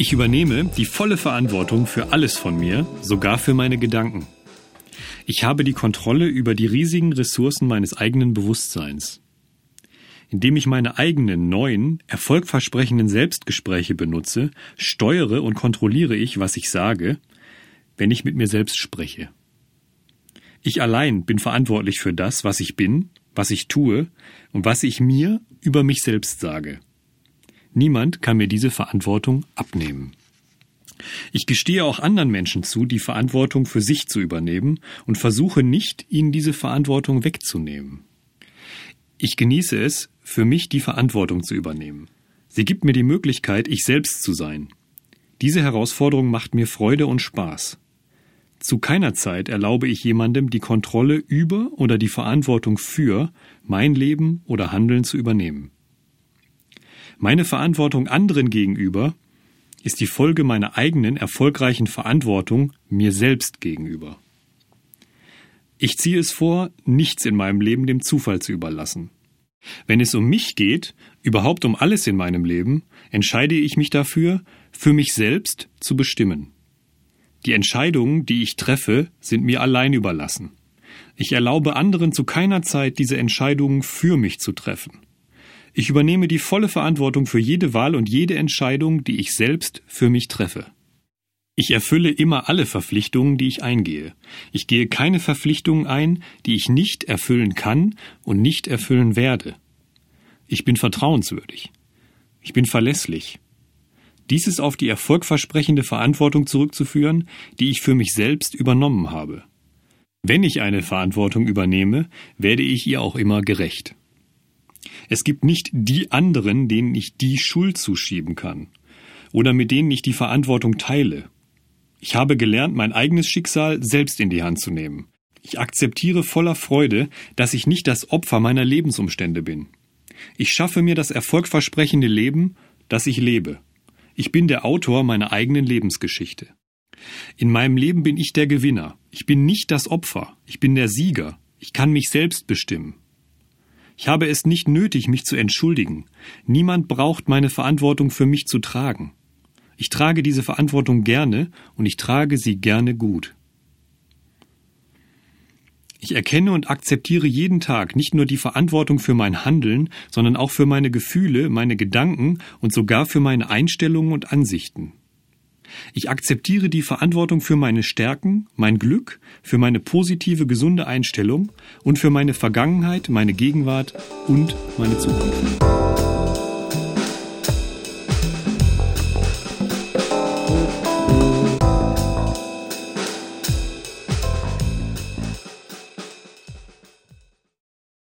Ich übernehme die volle Verantwortung für alles von mir, sogar für meine Gedanken. Ich habe die Kontrolle über die riesigen Ressourcen meines eigenen Bewusstseins. Indem ich meine eigenen neuen, erfolgversprechenden Selbstgespräche benutze, steuere und kontrolliere ich, was ich sage, wenn ich mit mir selbst spreche. Ich allein bin verantwortlich für das, was ich bin, was ich tue und was ich mir über mich selbst sage. Niemand kann mir diese Verantwortung abnehmen. Ich gestehe auch anderen Menschen zu, die Verantwortung für sich zu übernehmen und versuche nicht, ihnen diese Verantwortung wegzunehmen. Ich genieße es, für mich die Verantwortung zu übernehmen. Sie gibt mir die Möglichkeit, ich selbst zu sein. Diese Herausforderung macht mir Freude und Spaß. Zu keiner Zeit erlaube ich jemandem, die Kontrolle über oder die Verantwortung für mein Leben oder Handeln zu übernehmen. Meine Verantwortung anderen gegenüber ist die Folge meiner eigenen erfolgreichen Verantwortung mir selbst gegenüber. Ich ziehe es vor, nichts in meinem Leben dem Zufall zu überlassen. Wenn es um mich geht, überhaupt um alles in meinem Leben, entscheide ich mich dafür, für mich selbst zu bestimmen. Die Entscheidungen, die ich treffe, sind mir allein überlassen. Ich erlaube anderen zu keiner Zeit, diese Entscheidungen für mich zu treffen. Ich übernehme die volle Verantwortung für jede Wahl und jede Entscheidung, die ich selbst für mich treffe. Ich erfülle immer alle Verpflichtungen, die ich eingehe. Ich gehe keine Verpflichtungen ein, die ich nicht erfüllen kann und nicht erfüllen werde. Ich bin vertrauenswürdig. Ich bin verlässlich. Dies ist auf die erfolgversprechende Verantwortung zurückzuführen, die ich für mich selbst übernommen habe. Wenn ich eine Verantwortung übernehme, werde ich ihr auch immer gerecht. Es gibt nicht die anderen, denen ich die Schuld zuschieben kann oder mit denen ich die Verantwortung teile. Ich habe gelernt, mein eigenes Schicksal selbst in die Hand zu nehmen. Ich akzeptiere voller Freude, dass ich nicht das Opfer meiner Lebensumstände bin. Ich schaffe mir das erfolgversprechende Leben, das ich lebe. Ich bin der Autor meiner eigenen Lebensgeschichte. In meinem Leben bin ich der Gewinner. Ich bin nicht das Opfer. Ich bin der Sieger. Ich kann mich selbst bestimmen. Ich habe es nicht nötig, mich zu entschuldigen. Niemand braucht meine Verantwortung für mich zu tragen. Ich trage diese Verantwortung gerne und ich trage sie gerne gut. Ich erkenne und akzeptiere jeden Tag nicht nur die Verantwortung für mein Handeln, sondern auch für meine Gefühle, meine Gedanken und sogar für meine Einstellungen und Ansichten. Ich akzeptiere die Verantwortung für meine Stärken, mein Glück, für meine positive, gesunde Einstellung und für meine Vergangenheit, meine Gegenwart und meine Zukunft.